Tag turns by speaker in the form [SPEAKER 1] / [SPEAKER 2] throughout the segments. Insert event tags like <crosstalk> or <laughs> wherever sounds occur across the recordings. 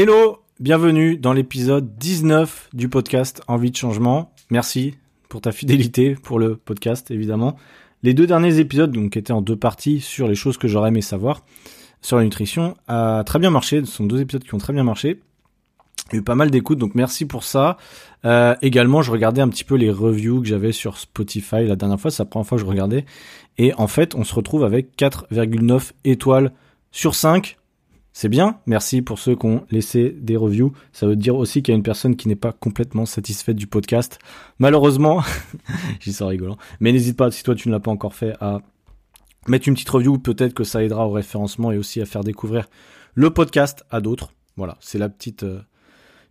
[SPEAKER 1] Hello, bienvenue dans l'épisode 19 du podcast Envie de changement. Merci pour ta fidélité pour le podcast évidemment. Les deux derniers épisodes donc étaient en deux parties sur les choses que j'aurais aimé savoir sur la nutrition a très bien marché. Ce sont deux épisodes qui ont très bien marché. Il y a eu pas mal d'écoutes, donc merci pour ça. Euh, également, je regardais un petit peu les reviews que j'avais sur Spotify la dernière fois. C'est la première fois que je regardais. Et en fait, on se retrouve avec 4,9 étoiles sur 5 c'est bien. Merci pour ceux qui ont laissé des reviews. Ça veut dire aussi qu'il y a une personne qui n'est pas complètement satisfaite du podcast. Malheureusement, <laughs> j'y sors rigolant. Mais n'hésite pas, si toi tu ne l'as pas encore fait, à mettre une petite review. Peut-être que ça aidera au référencement et aussi à faire découvrir le podcast à d'autres. Voilà, c'est la petite euh,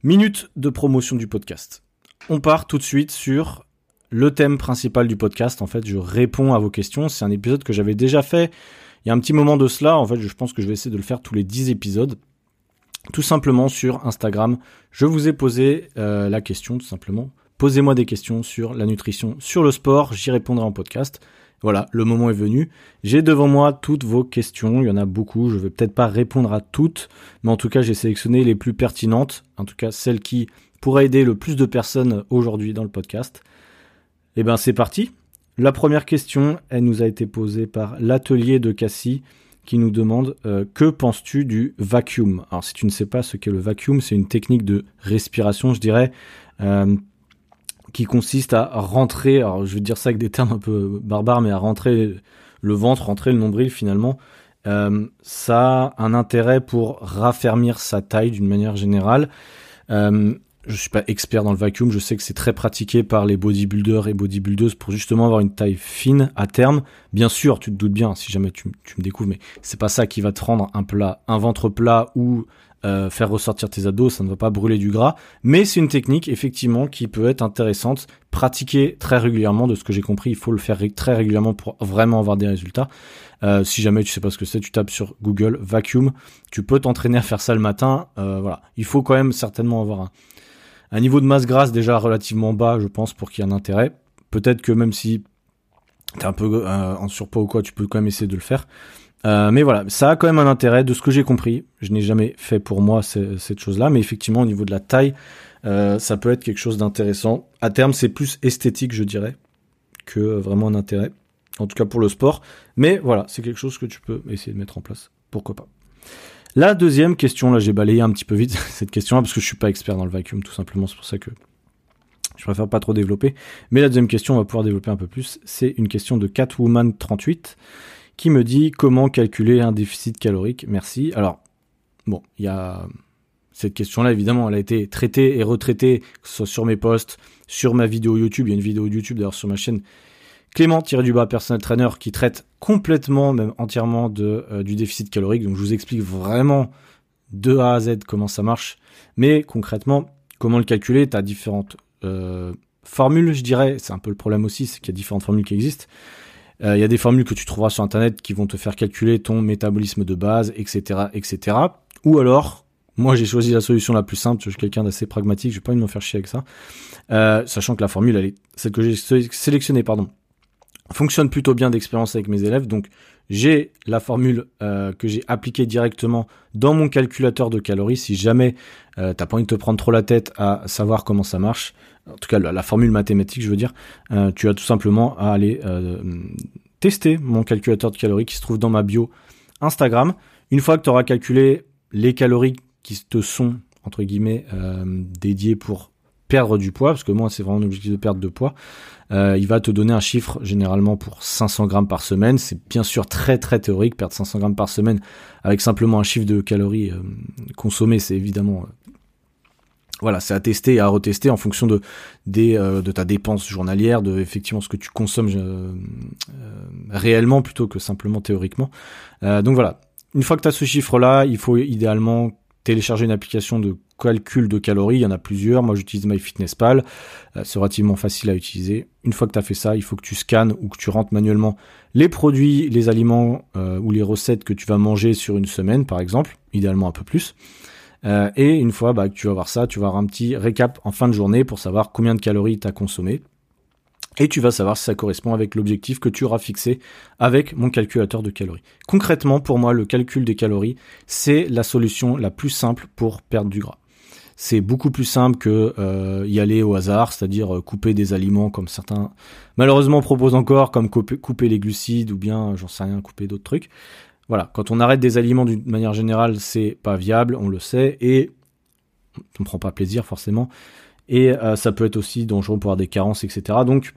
[SPEAKER 1] minute de promotion du podcast. On part tout de suite sur le thème principal du podcast. En fait, je réponds à vos questions. C'est un épisode que j'avais déjà fait il y a un petit moment de cela, en fait, je pense que je vais essayer de le faire tous les 10 épisodes. Tout simplement sur Instagram, je vous ai posé euh, la question, tout simplement. Posez-moi des questions sur la nutrition, sur le sport, j'y répondrai en podcast. Voilà, le moment est venu. J'ai devant moi toutes vos questions, il y en a beaucoup, je vais peut-être pas répondre à toutes, mais en tout cas j'ai sélectionné les plus pertinentes, en tout cas celles qui pourraient aider le plus de personnes aujourd'hui dans le podcast. Eh ben c'est parti, la première question, elle nous a été posée par l'atelier de Cassie qui nous demande euh, que penses-tu du vacuum? Alors si tu ne sais pas ce qu'est le vacuum, c'est une technique de respiration, je dirais, euh, qui consiste à rentrer, alors je vais dire ça avec des termes un peu barbares, mais à rentrer le ventre, rentrer le nombril finalement. Euh, ça a un intérêt pour raffermir sa taille d'une manière générale je suis pas expert dans le vacuum, je sais que c'est très pratiqué par les bodybuilders et bodybuildeuses pour justement avoir une taille fine à terme. Bien sûr, tu te doutes bien, si jamais tu, me découvres, mais c'est pas ça qui va te rendre un plat, un ventre plat ou euh, faire ressortir tes abdos, ça ne va pas brûler du gras, mais c'est une technique effectivement qui peut être intéressante, pratiquer très régulièrement. De ce que j'ai compris, il faut le faire très régulièrement pour vraiment avoir des résultats. Euh, si jamais tu sais pas ce que c'est, tu tapes sur Google vacuum, tu peux t'entraîner à faire ça le matin. Euh, voilà, il faut quand même certainement avoir un un niveau de masse grasse déjà relativement bas, je pense, pour qu'il y ait un intérêt. Peut-être que même si t'es un peu euh, en surpoids ou quoi, tu peux quand même essayer de le faire. Euh, mais voilà, ça a quand même un intérêt de ce que j'ai compris. Je n'ai jamais fait pour moi cette chose-là, mais effectivement au niveau de la taille, euh, ça peut être quelque chose d'intéressant. À terme, c'est plus esthétique, je dirais, que vraiment un intérêt. En tout cas pour le sport. Mais voilà, c'est quelque chose que tu peux essayer de mettre en place. Pourquoi pas. La deuxième question, là j'ai balayé un petit peu vite <laughs> cette question-là parce que je suis pas expert dans le vacuum tout simplement, c'est pour ça que je préfère pas trop développer. Mais la deuxième question, on va pouvoir développer un peu plus. C'est une question de Catwoman38 qui me dit comment calculer un déficit calorique. Merci. Alors, bon, il y a cette question-là, évidemment, elle a été traitée et retraitée, que ce soit sur mes posts, sur ma vidéo YouTube. Il y a une vidéo YouTube d'ailleurs sur ma chaîne Clément du bas personnel trainer qui traite complètement, même entièrement de, euh, du déficit calorique. Donc je vous explique vraiment de A à Z comment ça marche. Mais concrètement, comment le calculer? Tu as différentes euh, formules, je dirais. C'est un peu le problème aussi, c'est qu'il y a différentes formules qui existent. Euh, il y a des formules que tu trouveras sur Internet qui vont te faire calculer ton métabolisme de base, etc. etc. Ou alors, moi j'ai choisi la solution la plus simple, je suis quelqu'un d'assez pragmatique, je vais pas me faire chier avec ça. sachant que la formule, elle est, celle que j'ai sélectionnée, pardon, fonctionne plutôt bien d'expérience avec mes élèves. Donc j'ai la formule euh, que j'ai appliquée directement dans mon calculateur de calories. Si jamais euh, t'as pas envie de te prendre trop la tête à savoir comment ça marche, en tout cas la, formule mathématique, je veux dire, euh, tu as tout simplement à aller euh, tester mon calculateur de calories qui se trouve dans ma bio Instagram. Une fois que tu auras calculé les calories qui te sont entre guillemets dédiées pour perdre du poids, parce que moi c'est vraiment un objectif de perte de poids, euh, il va te donner un chiffre généralement pour 500 grammes par semaine. C'est bien sûr très très théorique, perdre 500 grammes par semaine avec simplement un chiffre de calories euh, consommées, c'est évidemment euh, voilà, c'est à tester et à retester en fonction de des, de ta dépense journalière, de effectivement ce que tu consommes réellement plutôt que simplement théoriquement. donc voilà, une fois que tu as ce chiffre-là, il faut idéalement télécharger une application de calcul de calories, il y en a plusieurs. Moi, j'utilise MyFitnessPal. Euh, c'est relativement facile à utiliser. Une fois que tu as fait ça, il faut que tu scannes ou que tu rentres manuellement les produits, les aliments euh, ou les recettes que tu vas manger sur une semaine, par exemple, idéalement un peu plus. Euh, et une fois bah, que tu vas voir ça, tu vas avoir un petit récap en fin de journée pour savoir combien de calories tu as consommé. et tu vas savoir si ça correspond avec l'objectif que tu auras fixé avec mon calculateur de calories. Concrètement, pour moi, le calcul des calories, c'est la solution la plus simple pour perdre du gras. C'est beaucoup plus simple que euh, y aller au hasard, c'est-à-dire euh, couper des aliments comme certains malheureusement proposent encore, comme couper, les glucides ou bien, j'en sais rien, couper d'autres trucs. Voilà, quand on arrête des aliments d'une manière générale, c'est pas viable, on le sait, et on ne prend pas plaisir forcément, et euh, ça peut être aussi dangereux pour avoir des carences, etc. Donc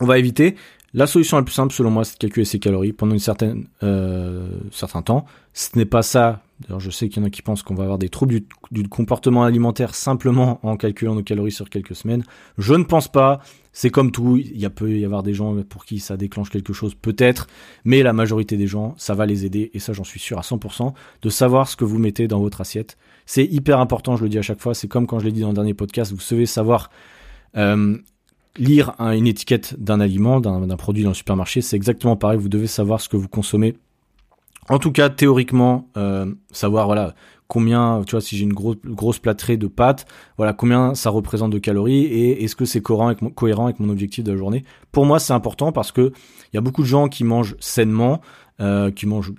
[SPEAKER 1] on va éviter. La solution la plus simple, selon moi, c'est de calculer ses calories pendant une certaine euh, certain temps. Ce n'est pas ça. D'ailleurs, je sais qu'il y en a qui pensent qu'on va avoir des troubles du, comportement alimentaire simplement en calculant nos calories sur quelques semaines. Je ne pense pas. C'est comme tout. Il y a peut y avoir des gens pour qui ça déclenche quelque chose, peut-être, mais la majorité des gens, ça va les aider. Et ça, j'en suis sûr à 100% de savoir ce que vous mettez dans votre assiette. C'est hyper important. Je le dis à chaque fois. C'est comme quand je l'ai dit dans le dernier podcast. Vous savez savoir euh, lire une étiquette d'un aliment, d'un produit dans le supermarché, c'est exactement pareil. Vous devez savoir ce que vous consommez. En tout cas, théoriquement, euh, savoir voilà combien, tu vois, si j'ai une grosse grosse plâtrée de pâtes, voilà combien ça représente de calories et est-ce que c'est cohérent avec, mon, objectif de la journée. Pour moi, c'est important parce que il y a beaucoup de gens qui mangent sainement, euh, qui mangent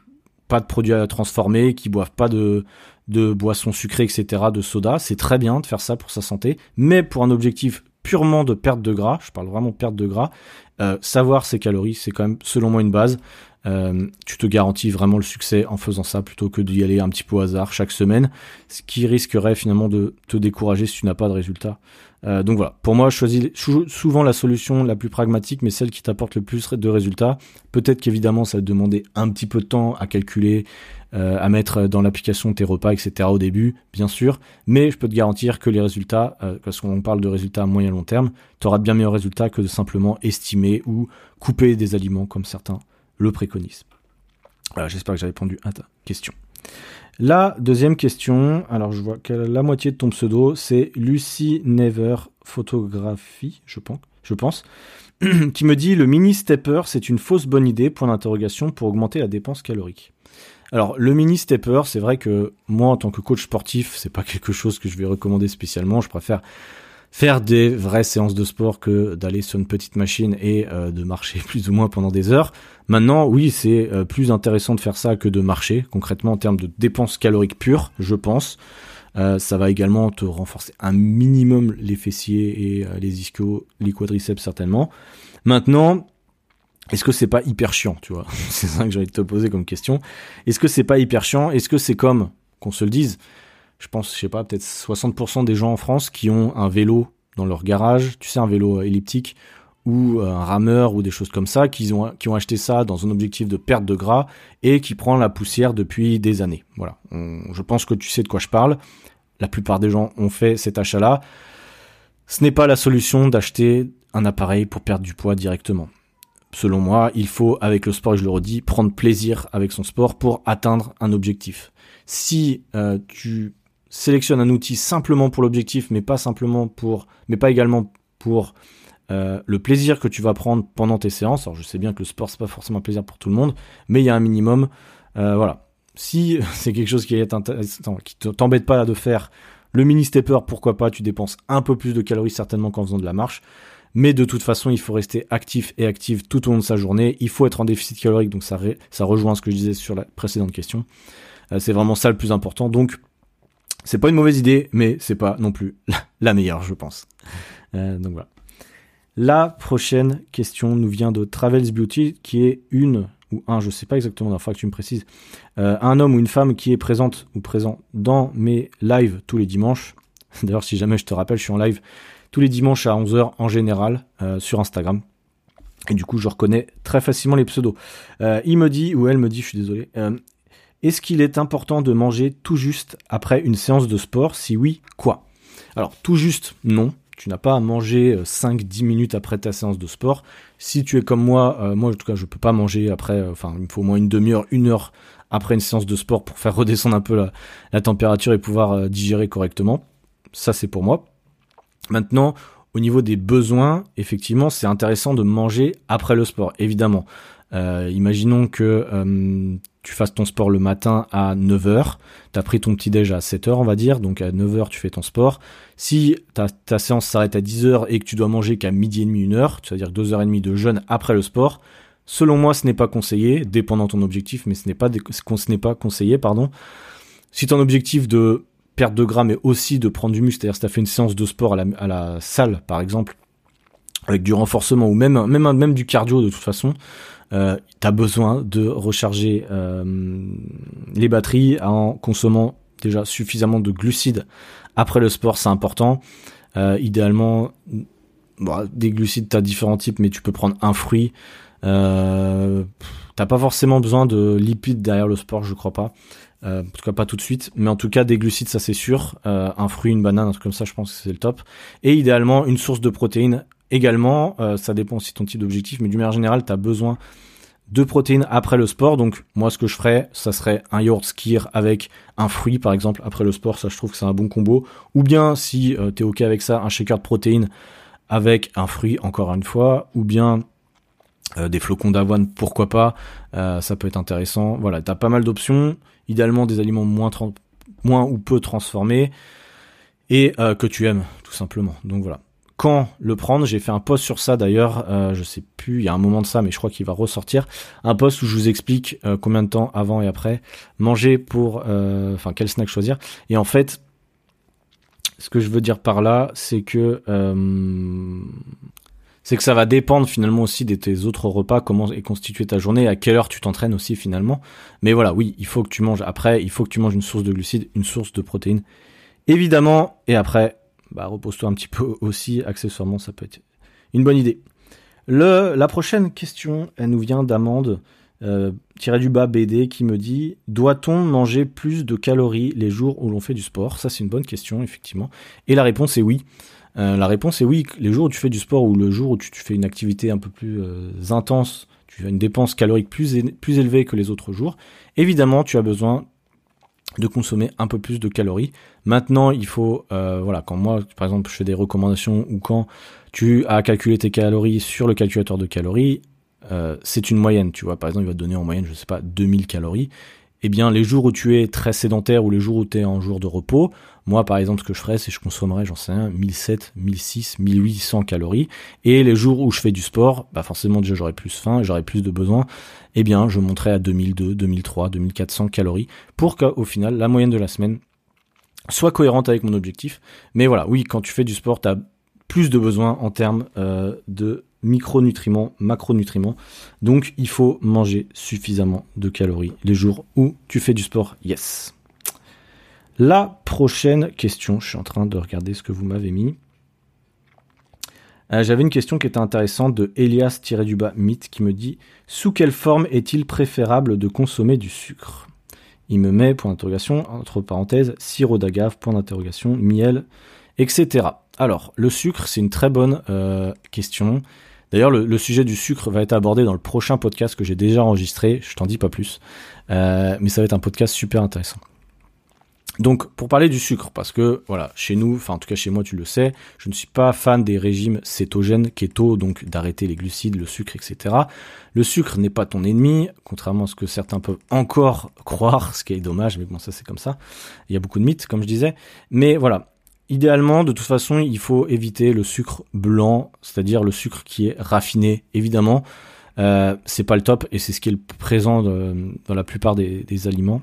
[SPEAKER 1] pas de produits à transformer, qui boivent pas de de boissons sucrées, etc., de soda. C'est très bien de faire ça pour sa santé, mais pour un objectif purement de perte de gras, je parle vraiment de perte de gras, euh, savoir ses calories, c'est quand même selon moi une base. Euh, tu te garantis vraiment le succès en faisant ça plutôt que d'y aller un petit peu au hasard chaque semaine, ce qui risquerait finalement de te décourager si tu n'as pas de résultat. Euh, donc voilà, pour moi, je choisis souvent la solution la plus pragmatique, mais celle qui t'apporte le plus de résultats. Peut-être qu'évidemment, ça va te demander un petit peu de temps à calculer, euh, à mettre dans l'application tes repas, etc. au début, bien sûr. Mais je peux te garantir que les résultats, euh, parce qu'on parle de résultats à moyen long terme, tu auras de bien meilleurs résultats que de simplement estimer ou couper des aliments comme certains le préconisent. Voilà, j'espère que j'ai répondu à ta question. La deuxième question, alors je vois que la moitié de ton pseudo, c'est Lucy Never Photographie, je pense, je pense <clears throat> qui me dit le mini stepper, c'est une fausse bonne idée, point d'interrogation, pour augmenter la dépense calorique. Alors le mini stepper, c'est vrai que moi en tant que coach sportif, c'est pas <laughs> quelque chose que je vais recommander spécialement. Je préfère faire des vraies séances de sport que d'aller sur une petite machine et euh, de marcher <laughs> plus ou moins pendant des heures. Maintenant, oui, c'est euh, plus intéressant de faire ça que de marcher, concrètement en termes de dépenses caloriques pures, je pense. Euh, ça va également te renforcer un minimum les fessiers et les ischios, les quadriceps certainement. Maintenant, est-ce que c'est pas hyper chiant, tu vois <laughs> C'est ça que j'ai envie de te poser comme question. Est-ce que c'est pas hyper chiant Est-ce que c'est comme, qu'on se le dise, je pense, je sais pas, peut-être 60% des gens en France qui ont un vélo dans leur garage, tu sais, un vélo elliptique ou un rameur ou des choses comme ça, qui ont, qui ont acheté ça dans un objectif de perte de gras et qui prend la poussière depuis des années. Voilà. je pense que tu sais de quoi je parle. La plupart des gens ont fait cet achat-là. Ce n'est pas la solution d'acheter un appareil pour perdre du poids directement selon moi, il faut, avec le sport, je le redis, prendre plaisir avec son sport pour atteindre un objectif. Si euh, tu sélectionnes un outil simplement pour l'objectif, mais pas simplement pour, mais pas également pour euh, le plaisir que tu vas prendre pendant tes séances. Alors je sais bien que le sport c'est pas forcément un plaisir pour tout le monde, mais il y a un minimum. Euh, voilà. Si <laughs> c'est quelque chose qui est t'embête pas de faire le mini stepper, pourquoi pas Tu dépenses un peu plus de calories certainement qu'en faisant de la marche. Mais de toute façon, il faut rester actif et active tout au long de sa journée. Il faut être en déficit calorique, donc ça, ça rejoint ce que je disais sur la précédente question. Euh, c'est vraiment ça le plus important. Donc, c'est pas une mauvaise idée, mais c'est pas non plus la meilleure, je pense. Euh, donc voilà. La prochaine question nous vient de Travels Beauty, qui est une ou un, je sais pas exactement, il faudra que tu me précises, euh, un homme ou une femme qui est présente ou présent dans mes lives tous les dimanches. <laughs> D'ailleurs, si jamais je te rappelle, je suis en live les dimanches à 11h en général euh, sur Instagram. Et du coup, je reconnais très facilement les pseudos. Euh, il me dit, ou elle me dit, je suis désolé, euh, est-ce qu'il est important de manger tout juste après une séance de sport? Si oui, quoi? Alors, tout juste, non. Tu n'as pas à manger 5-10 minutes après ta séance de sport. Si tu es comme moi, moi en tout cas, je peux pas manger après, enfin, il me faut au moins une demi-heure, une heure après une séance de sport pour faire <laughs> redescendre un peu la température et pouvoir digérer correctement. Ça, c'est pour moi. Maintenant, au niveau des besoins, effectivement, c'est intéressant de manger après le sport, évidemment. Euh, imaginons que euh, tu fasses ton sport le matin à 9h, tu as pris ton petit déj à 7h on va dire, donc à 9h tu fais ton sport. Si ta, séance s'arrête à 10h et que tu dois manger qu'à midi et demi, une heure, c'est-à-dire 2h30 de jeûne après le sport, selon moi ce n'est pas conseillé, dépendant ton objectif, mais ce n'est pas, ce n'est pas conseillé, pardon. Si ton objectif de perte de gras mais aussi de prendre du muscle, c'est-à-dire si tu as fait une séance de sport à la, salle par exemple, avec du renforcement ou même, même, du cardio de toute façon, euh, tu as besoin de recharger euh, les batteries en consommant déjà suffisamment de glucides après le sport, c'est important. Euh, idéalement, bon, des glucides, tu as différents types, mais tu peux prendre un fruit. T'as pas forcément besoin de lipides derrière le sport, je crois pas. Euh, en tout cas, pas tout de suite. Mais en tout cas, des glucides, ça c'est sûr. Euh, un fruit, une banane, un truc comme ça, je pense que c'est le top. Et idéalement, une source de protéines également. Euh, ça dépend aussi de ton type d'objectif. Mais du manière générale, tu as besoin de protéines après le sport. Donc moi ce que je ferais, ça serait un yaourt skir avec un fruit par exemple après le sport, ça je trouve que c'est un bon combo. Ou bien si euh, tu es ok avec ça, un shaker de protéines avec un fruit encore une fois, ou bien des flocons d'avoine, pourquoi pas, ça peut être intéressant. Voilà, t'as pas mal d'options, idéalement des aliments moins, ou peu transformés et que tu aimes tout simplement. Donc voilà quand le prendre. J'ai fait un post sur ça d'ailleurs, euh, je sais plus, il y a un moment de ça, mais je crois qu'il va ressortir. Un post où je vous explique euh, combien de temps avant et après manger pour, euh, enfin quel snack choisir. Et en fait, ce que je veux dire par là, c'est que euh, c'est que ça va dépendre finalement aussi de tes autres repas, comment est constituée ta journée, à quelle heure tu t'entraînes aussi finalement. Mais voilà, oui, il faut que tu manges après, il faut que tu manges une source de glucides, une source de protéines, évidemment. Et après, bah, repose-toi un petit peu <laughs> aussi, accessoirement, ça peut être une bonne idée. La prochaine question, elle nous vient d'Amande, euh, tiré du bas BD, qui me dit Doit-on manger plus de calories les jours où l'on fait du sport? Ça, c'est une bonne question, effectivement. Et la réponse est oui. Euh, la réponse est oui. Les jours où tu fais du sport ou le jour où tu, fais une activité un peu plus euh, intense, tu as une dépense calorique plus, élevée que les autres jours, évidemment, tu as besoin de consommer un peu plus de calories. Maintenant, il faut, euh, voilà, quand moi, par exemple, je fais des recommandations ou quand tu as calculé tes calories sur le calculateur de calories, c'est une moyenne, tu vois. Par exemple, il va te donner en moyenne, je sais pas, 2000 calories eh bien les jours où tu es très sédentaire ou les jours où tu es en jour de repos, moi par exemple ce que je ferais c'est que je consommerais j'en sais rien 1700, 1600, 1800 calories et les jours où je fais du sport, bah forcément déjà j'aurais plus faim, j'aurais plus de besoins, eh bien je monterais à 2002, 2003, 2400 calories pour qu'au final la moyenne de la semaine soit cohérente avec mon objectif. Mais voilà, oui, quand tu fais du sport, tu as plus de besoins en termes euh, de micronutriments, macronutriments. Donc il faut manger suffisamment de calories les jours où tu fais du sport. Yes. La prochaine question, je suis en train de regarder ce que vous m'avez mis. Euh, j'avais une question qui était intéressante de Elias-du-bas qui me dit Sous quelle forme est-il préférable de consommer du sucre? Il me met, point d'interrogation, entre parenthèses, sirop d'agave, point d'interrogation, miel, etc. Alors, le sucre, c'est une très bonne euh, question. D'ailleurs, le, sujet du sucre va être abordé dans le prochain podcast que j'ai déjà enregistré. Je t'en dis pas plus, euh, mais ça va être un podcast super intéressant. Donc, pour parler du sucre, parce que voilà, chez nous, enfin en tout cas chez moi, tu le sais, je ne suis pas fan des régimes cétogènes, keto, donc d'arrêter les glucides, le sucre, etc. Le sucre n'est pas ton ennemi, contrairement à ce que certains peuvent encore croire, ce qui est dommage, mais bon, ça c'est comme ça. Il y a beaucoup de mythes, comme je disais. Mais voilà, Idéalement, de toute façon, il faut éviter le sucre blanc, c'est-à-dire le sucre qui est raffiné, évidemment. Euh, c'est pas le top et c'est ce qui est présent dans la plupart des, aliments.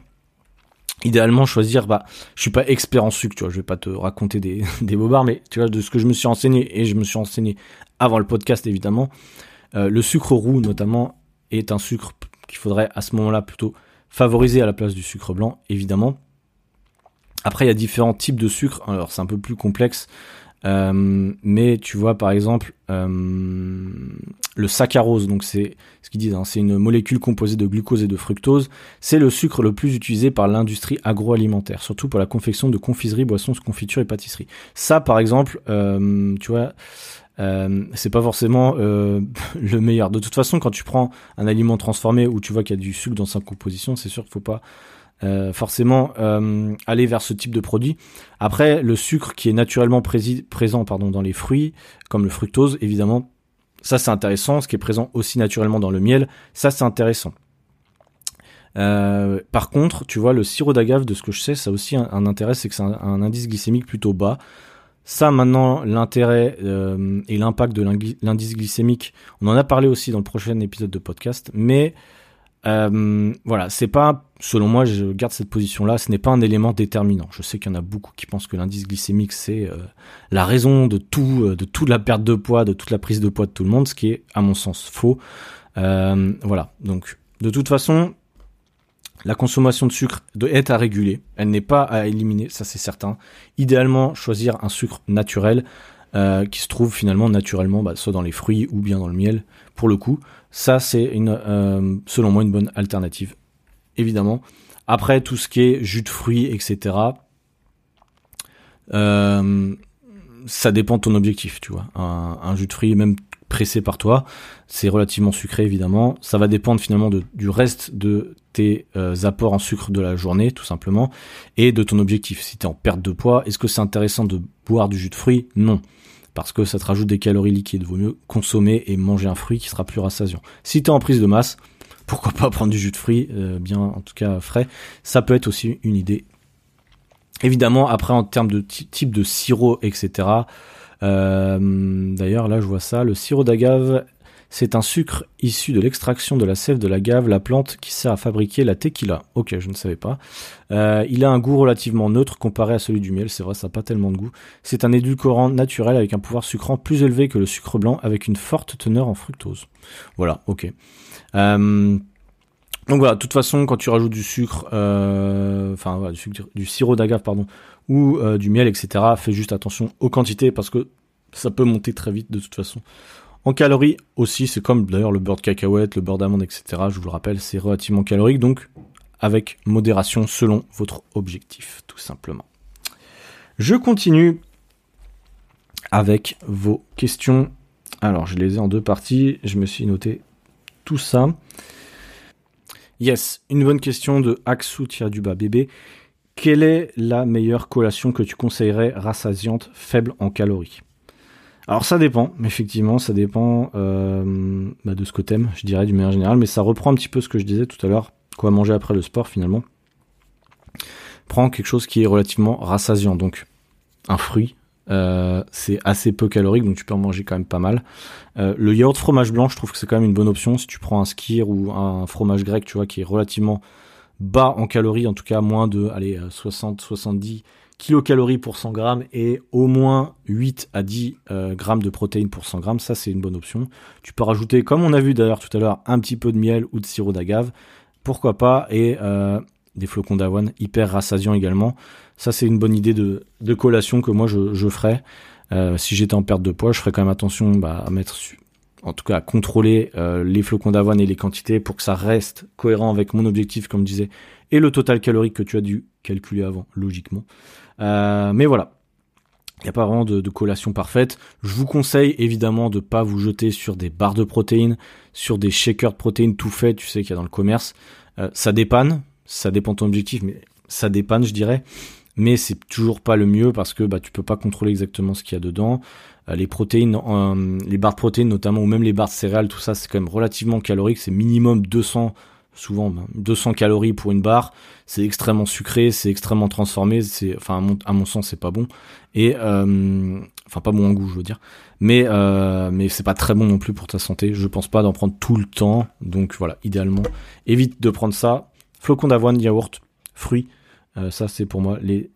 [SPEAKER 1] Idéalement, choisir, bah, je suis pas expert en sucre, tu vois, je vais pas te raconter <laughs> des, bobards, mais tu vois, de ce que je me suis enseigné, et je me suis enseigné avant le podcast, évidemment, euh, le sucre roux, notamment, est un sucre qu'il faudrait à ce moment-là plutôt favoriser à la place du sucre blanc, évidemment. Après, il y a différents types de sucre. Alors, c'est un peu plus complexe. Euh, mais tu vois, par exemple, euh, le saccharose, donc c'est ce qu'ils disent, hein, c'est une molécule composée de glucose et de fructose. C'est le sucre le plus utilisé par l'industrie agroalimentaire, surtout pour la confection de confiseries, boissons, confitures et pâtisseries. Ça, par exemple, euh, tu vois, euh, c'est pas forcément euh, <laughs> le meilleur. De toute façon, quand tu prends un aliment transformé où tu vois qu'il y a du sucre dans sa composition, c'est sûr qu'il faut pas euh, forcément euh, aller vers ce type de produit. Après, le sucre qui est naturellement présent pardon, dans les fruits, comme le fructose, évidemment, ça c'est intéressant. Ce qui est présent aussi naturellement dans le miel, ça c'est intéressant. par contre, tu vois, le sirop d'agave, de ce que je sais, ça aussi un, intérêt, c'est que c'est un, indice glycémique plutôt bas. Ça, maintenant, l'intérêt et l'impact de l'indice glycémique, on en a parlé aussi dans le prochain épisode de podcast, mais euh, voilà, c'est pas, selon moi, je garde cette position-là, ce n'est pas un élément déterminant. Je sais qu'il y en a beaucoup qui pensent que l'indice glycémique c'est euh, la raison de tout, euh, de toute la perte de poids, de toute la prise de poids de tout le monde, ce qui est, à mon sens, faux. voilà, donc de toute façon, la consommation de sucre est à réguler, elle n'est pas à éliminer, ça c'est certain. Idéalement, choisir un sucre naturel. qui se trouve finalement naturellement bah, soit dans les fruits ou bien dans le miel pour le coup ça, c'est euh, selon moi, une bonne alternative. Évidemment. Après, tout ce qui est jus de fruits, etc. Euh, ça dépend de ton objectif, tu vois. Un, jus de fruits, même pressé par toi, c'est relativement sucré, évidemment. Ça va dépendre finalement du reste de tes euh, apports en sucre de la journée, tout simplement, et de ton objectif. Si tu es en perte de poids, est-ce que c'est intéressant de boire du jus de fruits? Non parce que ça te rajoute des calories liquides. Vaut mieux consommer et manger un fruit qui sera plus rassasiant. Si tu es en prise de masse, pourquoi pas prendre du jus de fruits, euh, bien en tout cas frais. Ça peut être aussi une idée. Évidemment, après en termes de type de sirop, etc. Euh, d'ailleurs, là je vois ça, le sirop d'agave c'est un sucre issu de l'extraction de la sève de l'agave, la plante qui sert à fabriquer la tequila. Ok, je ne savais pas. Euh, il a un goût relativement neutre comparé à celui du miel, c'est vrai, ça n'a pas tellement de goût. C'est un édulcorant naturel avec un pouvoir sucrant plus élevé que le sucre blanc avec une forte teneur en fructose. Voilà, ok. Euh, donc voilà, de toute façon, quand tu rajoutes du sucre, euh, enfin voilà, du, du, sirop d'agave, pardon, ou du miel, etc., fais juste attention aux quantités parce que ça peut monter très vite de toute façon. En calories aussi, c'est comme d'ailleurs le beurre de cacahuète, le beurre d'amande, etc. Je vous le rappelle, c'est relativement calorique, donc avec modération selon votre objectif, tout simplement. Je continue avec vos questions. Alors, je les ai en deux parties. Je me suis noté tout ça. Yes, une bonne question de Axou du bas bébé. Quelle est la meilleure collation que tu conseillerais rassasiante, faible en calories? Alors ça dépend, effectivement, ça dépend euh, bah, de ce que t'aimes, je dirais, du meilleur général, mais ça reprend un petit peu ce que je disais tout à l'heure, quoi manger après le sport finalement. Prends quelque chose qui est relativement rassasiant, donc un fruit, euh, c'est assez peu calorique, donc tu peux en manger quand même pas mal. Euh, le yaourt fromage blanc, je trouve que c'est quand même une bonne option si tu prends un skir ou un fromage grec, tu vois, qui est relativement bas en calories, en tout cas moins de, allez, 60, 70 kilocalories pour 100 grammes et au moins 8 à 10 euh, grammes de protéines pour 100 grammes. Ça, c'est une bonne option. Tu peux rajouter, comme on a vu d'ailleurs tout à l'heure, un petit peu de miel ou de sirop d'agave. Pourquoi pas? Et euh, des flocons d'avoine hyper rassasiants également. Ça, c'est une bonne idée de, collation que moi, je, ferais. Euh, si j'étais en perte de poids, je ferais quand même attention bah, à mettre en tout cas à contrôler les flocons d'avoine et les quantités pour que ça reste cohérent avec mon objectif, comme je disais, et le total calorique que tu as dû calculer avant, logiquement. Euh, mais voilà, il n'y a pas vraiment de, collation parfaite. Je vous conseille évidemment de pas vous jeter sur des barres de protéines, sur des shakers de protéines tout faits, tu sais qu'il y a dans le commerce. Euh, ça dépanne, ça dépend de ton objectif, mais ça dépanne, je dirais. Mais c'est toujours pas le mieux parce que bah tu peux pas contrôler exactement ce qu'il y a dedans. Euh, les protéines, les barres de protéines notamment, ou même les barres de céréales, tout ça, c'est quand même relativement calorique. C'est minimum 200 souvent 200 ben, calories pour une barre, c'est extrêmement sucré, c'est extrêmement transformé, c'est enfin à mon, sens c'est pas bon et euh, enfin pas bon en goût je veux dire, mais euh, mais c'est pas très bon non plus pour ta santé. Je pense pas d'en prendre tout le temps, donc voilà idéalement évite de prendre ça. Flocons d'avoine, yaourt, fruits, euh, ça c'est pour moi les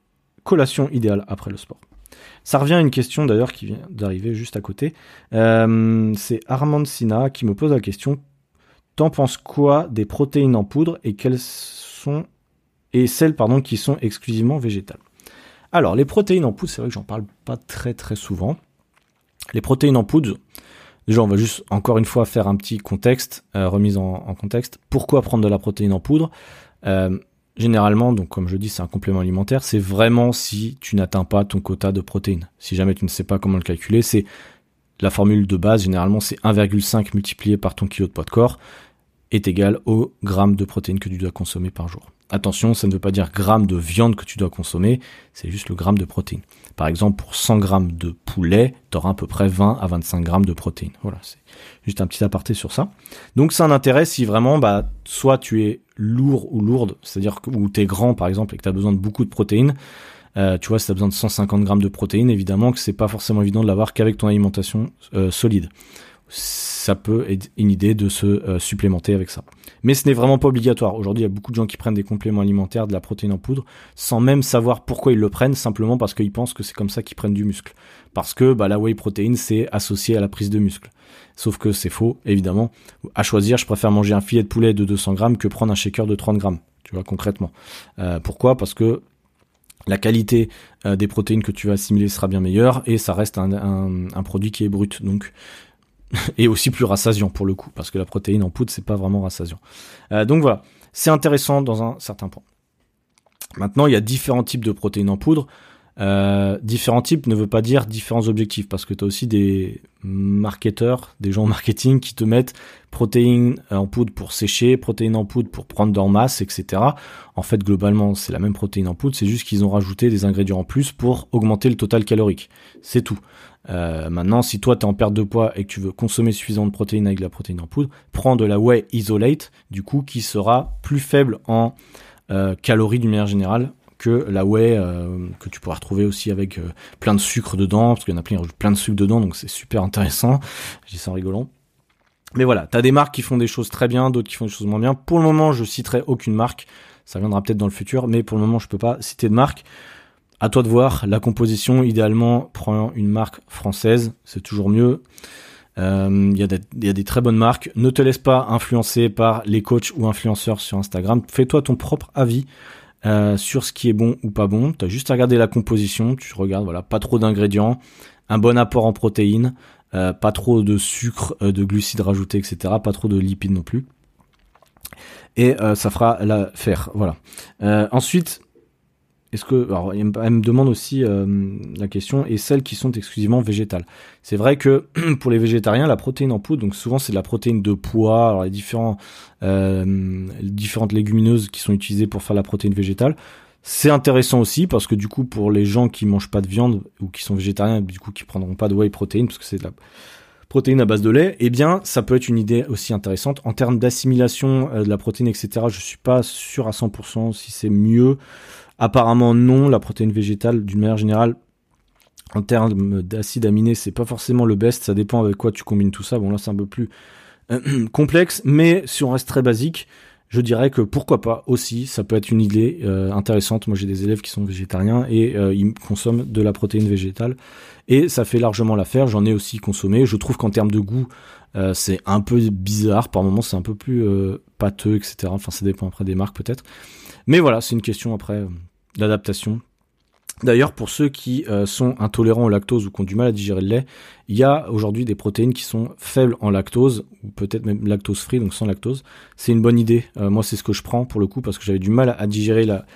[SPEAKER 1] collations idéales après le sport. Ça revient à une question d'ailleurs qui vient d'arriver juste à côté. c'est Armand Sina qui me pose la question T'en penses quoi des protéines en poudre et quelles sont et celles pardon qui sont exclusivement végétales? Alors les protéines en poudre, c'est vrai que j'en parle pas très très souvent. Les protéines en poudre, déjà on va juste encore une fois faire un petit contexte, euh, remise en, contexte. Pourquoi prendre de la protéine en poudre? Euh, Généralement, donc comme je dis, c'est un complément alimentaire. C'est vraiment si tu n'atteins pas ton quota de protéines. Si jamais tu ne sais pas comment le calculer, c'est la formule de base. Généralement, c'est 1,5 multiplié par ton kilo de poids de corps est égal au gramme de protéines que tu dois consommer par jour. attention, ça ne veut pas dire gramme de viande que tu dois consommer, c'est juste le gramme de protéines. Par exemple, pour 100 grammes de poulet, tu auras à peu près 20 à 25 grammes de protéines. Voilà, c'est juste un petit aparté sur ça. Donc c'est un intérêt si vraiment, bah, soit tu es lourd ou lourde, c'est-à-dire que tu es grand par exemple et que tu as besoin de beaucoup de protéines, euh, tu vois, si tu as besoin de 150 grammes de protéines, évidemment que c'est pas forcément évident de l'avoir qu'avec ton alimentation euh, solide ça peut être une idée de se euh, supplémenter avec ça. Mais ce n'est vraiment pas obligatoire. Aujourd'hui, il y a beaucoup de gens qui prennent des compléments alimentaires, de la protéine en poudre, sans même savoir pourquoi ils le prennent, simplement parce qu'ils pensent que c'est comme ça qu'ils prennent du muscle. Parce que bah, la whey protéine, c'est associé à la prise de muscle. Sauf que c'est faux, évidemment. À choisir, je préfère manger un filet de poulet de 200 grammes que prendre un shaker de 30 grammes. Tu vois, concrètement. Euh, pourquoi? Parce que la qualité euh, des protéines que tu vas assimiler sera bien meilleure et ça reste un, un, un produit qui est brut. Donc et aussi plus rassasiant pour le coup, parce que la protéine en poudre, c'est pas vraiment rassasiant. Euh, donc voilà, c'est intéressant dans un certain point. Maintenant, il y a différents types de protéines en poudre. Euh, différents types ne veut pas dire différents objectifs, parce que tu as aussi des marketeurs, des gens en marketing qui te mettent protéines en poudre pour sécher, protéines en poudre pour prendre en masse, etc. En fait, globalement, c'est la même protéine en poudre, c'est juste qu'ils ont rajouté des ingrédients en plus pour augmenter le total calorique. C'est tout. Euh, maintenant, si toi tu es en perte de poids et que tu veux consommer suffisamment de protéines avec de la protéine en poudre, prends de la whey isolate, du coup, qui sera plus faible en euh, calories d'une manière générale que la whey euh, que tu pourras retrouver aussi avec plein de sucre dedans, parce qu'il y en a plein qui rajoutent plein de sucre dedans, donc c'est super intéressant. <laughs> Je dis ça en rigolant. Mais voilà, t'as des marques qui font des choses très bien, d'autres qui font des choses moins bien. Pour le moment, je citerai aucune marque. Ça viendra peut-être dans le futur, mais pour le moment, je peux pas citer de marque. À toi de voir la composition. Idéalement, prends une marque française, c'est toujours mieux. Il euh, y, a des très bonnes marques. Ne te laisse pas influencer par les coachs ou influenceurs sur Instagram. Fais-toi ton propre avis euh, sur ce qui est bon ou pas bon. Tu as juste à regarder la composition. Tu regardes, voilà, pas trop d'ingrédients, un bon apport en protéines, euh, pas trop de sucre, de glucides rajoutés, etc. Pas trop de lipides non plus. Et ça fera l'affaire. Voilà. ensuite, est-ce que alors elle me demande aussi euh, la question et celles qui sont exclusivement végétales. C'est vrai que <clears throat> pour les végétariens, la protéine en poudre, donc souvent c'est de la protéine de pois, alors les différents euh, différentes légumineuses qui sont utilisées pour faire la protéine végétale. C'est intéressant aussi parce que du coup pour les gens qui mangent pas de viande ou qui sont végétariens, du coup qui prendront pas de whey protéine parce que c'est de la protéine à base de lait, eh bien, ça peut être une idée aussi intéressante. En termes d'assimilation euh, de la protéine, etc., je suis pas sûr à 100% si c'est mieux. Apparemment non, la protéine végétale d'une manière générale en termes d'acide aminé, c'est pas forcément le best, ça dépend avec quoi tu combines tout ça. Bon là c'est un peu plus euh, <clears throat> complexe, mais si on reste très basique, je dirais que pourquoi pas aussi, ça peut être une idée euh, intéressante. Moi j'ai des élèves qui sont végétariens et euh, ils consomment de la protéine végétale et ça fait largement l'affaire. J'en ai aussi consommé. Je trouve qu'en termes de goût, c'est un peu bizarre. Par moments c'est un peu plus pâteux, etc. Enfin ça dépend après des marques peut-être. Mais voilà, c'est une question après d'adaptation. D'ailleurs, pour ceux qui euh, sont intolérants au lactose ou qui ont du mal à digérer le lait, il y a aujourd'hui des protéines qui sont faibles en lactose, ou peut-être même lactose free, donc sans lactose. C'est une bonne idée. Euh, moi, c'est ce que je prends pour le coup, parce que j'avais du mal à digérer la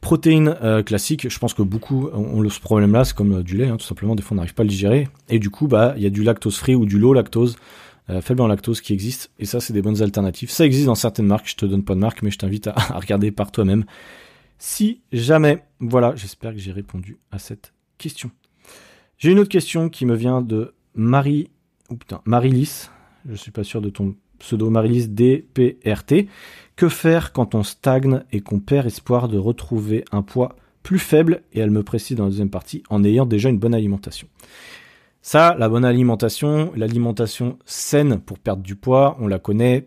[SPEAKER 1] protéine euh, classique. Je pense que beaucoup ont ce problème-là, c'est comme du lait, hein, tout simplement. Des fois, on n'arrive pas à le digérer. Et du coup, bah, il y a du lactose free ou du low lactose. faible en lactose qui existe et ça c'est des bonnes alternatives ça existe dans certaines marques je te donne pas de marque mais je t'invite à <laughs> regarder par toi-même si jamais. Voilà, j'espère que j'ai répondu à cette question. J'ai une autre question qui me vient de Marie. Ou putain, Marilis. Je suis pas sûr de ton pseudo Marilis DPRT. Que faire quand on stagne et qu'on perd espoir de retrouver un poids plus faible? Et elle me précise dans la deuxième partie en ayant déjà une bonne alimentation. Ça, la bonne alimentation, l'alimentation saine pour perdre du poids, on la connaît.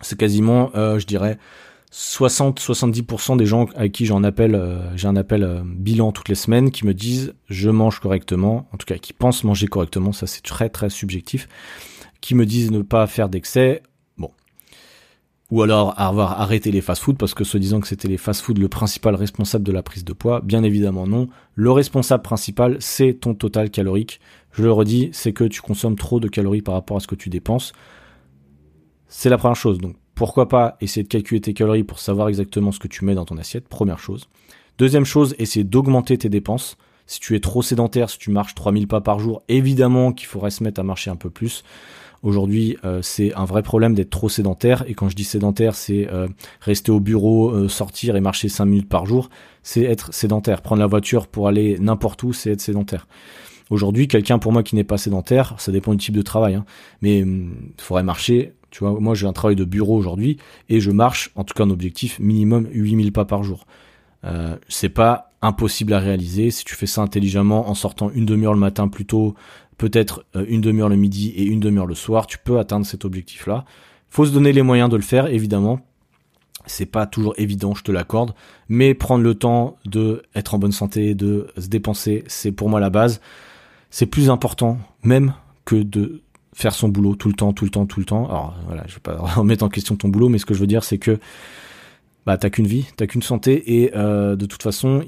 [SPEAKER 1] C'est quasiment, euh, je dirais, 60-70% des gens avec qui j'en appelle, euh, j'ai un appel euh, bilan toutes les semaines qui me disent je mange correctement, en tout cas qui pensent manger correctement, ça c'est très très subjectif, qui me disent ne pas faire d'excès, bon. Ou alors avoir arrêté les fast-food parce que se disant que c'était les fast-food le principal responsable de la prise de poids, bien évidemment non. Le responsable principal c'est ton total calorique. Je le redis, c'est que tu consommes trop de calories par rapport à ce que tu dépenses. C'est la première chose. Donc pourquoi pas essayer de calculer tes calories pour savoir exactement ce que tu mets dans ton assiette, première chose. Deuxième chose, essayer d'augmenter tes dépenses. Si tu es trop sédentaire, si tu marches 3000 pas par jour, évidemment qu'il faudrait se mettre à marcher un peu plus. Aujourd'hui, c'est un vrai problème d'être trop sédentaire. Et quand je dis sédentaire, c'est rester au bureau, sortir et marcher 5 minutes par jour. C'est être sédentaire. Prendre la voiture pour aller n'importe où, c'est être sédentaire. Aujourd'hui, quelqu'un pour moi qui n'est pas sédentaire, ça dépend du type de travail, hein, mais il hum, faudrait marcher. Tu vois, moi j'ai un travail de bureau aujourd'hui et je marche, en tout cas un objectif minimum 8000 pas par jour. Euh, c'est pas impossible à réaliser si tu fais ça intelligemment en sortant une demi-heure le matin plus tôt, peut-être euh, une demi-heure le midi et une demi-heure le soir, tu peux atteindre cet objectif-là. Faut se donner les moyens de le faire, évidemment. C'est pas toujours évident, je te l'accorde, mais prendre le temps de être en bonne santé, de se dépenser, c'est pour moi la base c'est plus important même que de faire son boulot tout le temps, tout le temps, tout le temps. Alors voilà, je vais pas <laughs> remettre en question ton boulot, mais ce que je veux dire, c'est que bah t'as qu'une vie, t'as qu'une santé, et euh, de toute façon,